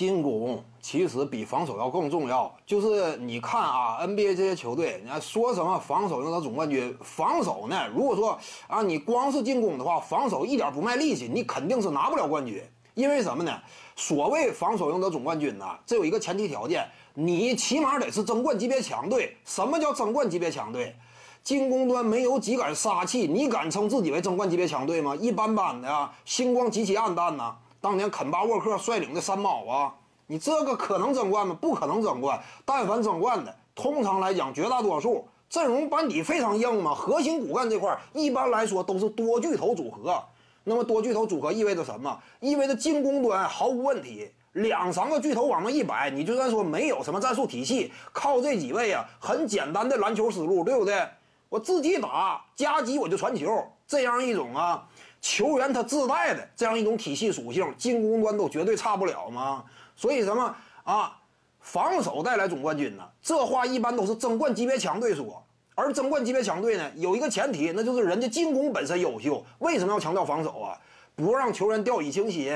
进攻其实比防守要更重要。就是你看啊，NBA 这些球队，你看说什么防守赢得总冠军，防守呢？如果说啊，你光是进攻的话，防守一点不卖力气，你肯定是拿不了冠军。因为什么呢？所谓防守赢得总冠军呢，这有一个前提条件，你起码得是争冠级别强队。什么叫争冠级别强队？进攻端没有几杆杀气，你敢称自己为争冠级别强队吗？一般般的啊，星光极其暗淡呐。当年肯巴沃克率领的三毛啊，你这个可能争冠吗？不可能争冠。但凡争冠的，通常来讲，绝大多数阵容班底非常硬嘛，核心骨干这块一般来说都是多巨头组合。那么多巨头组合意味着什么？意味着进攻端毫无问题，两三个巨头往那一摆，你就算说没有什么战术体系，靠这几位啊，很简单的篮球思路，对不对？我自己打夹击我就传球，这样一种啊，球员他自带的这样一种体系属性，进攻端都绝对差不了吗？所以什么啊，防守带来总冠军呢？这话一般都是争冠级别强队说。而争冠级别强队呢，有一个前提，那就是人家进攻本身优秀。为什么要强调防守啊？不让球员掉以轻心。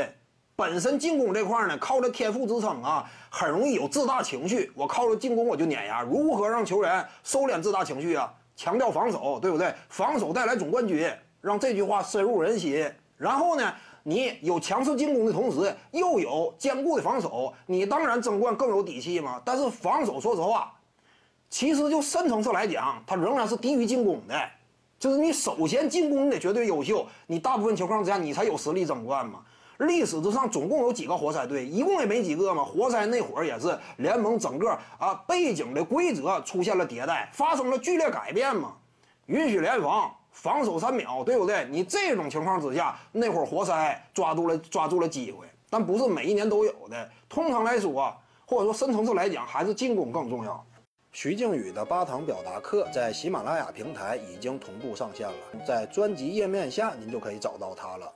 本身进攻这块呢，靠着天赋支撑啊，很容易有自大情绪。我靠着进攻我就碾压，如何让球员收敛自大情绪啊？强调防守，对不对？防守带来总冠军，让这句话深入人心。然后呢，你有强势进攻的同时，又有坚固的防守，你当然争冠更有底气嘛。但是防守，说实话，其实就深层次来讲，它仍然是低于进攻的。就是你首先进攻你得绝对优秀，你大部分情况之下你才有实力争冠嘛。历史之上总共有几个活塞队？一共也没几个嘛。活塞那会儿也是联盟整个啊背景的规则出现了迭代，发生了剧烈改变嘛。允许联防，防守三秒，对不对？你这种情况之下，那会儿活塞抓住了抓住了机会，但不是每一年都有的。通常来说，或者说深层次来讲，还是进攻更重要。徐静宇的八堂表达课在喜马拉雅平台已经同步上线了，在专辑页面下您就可以找到它了。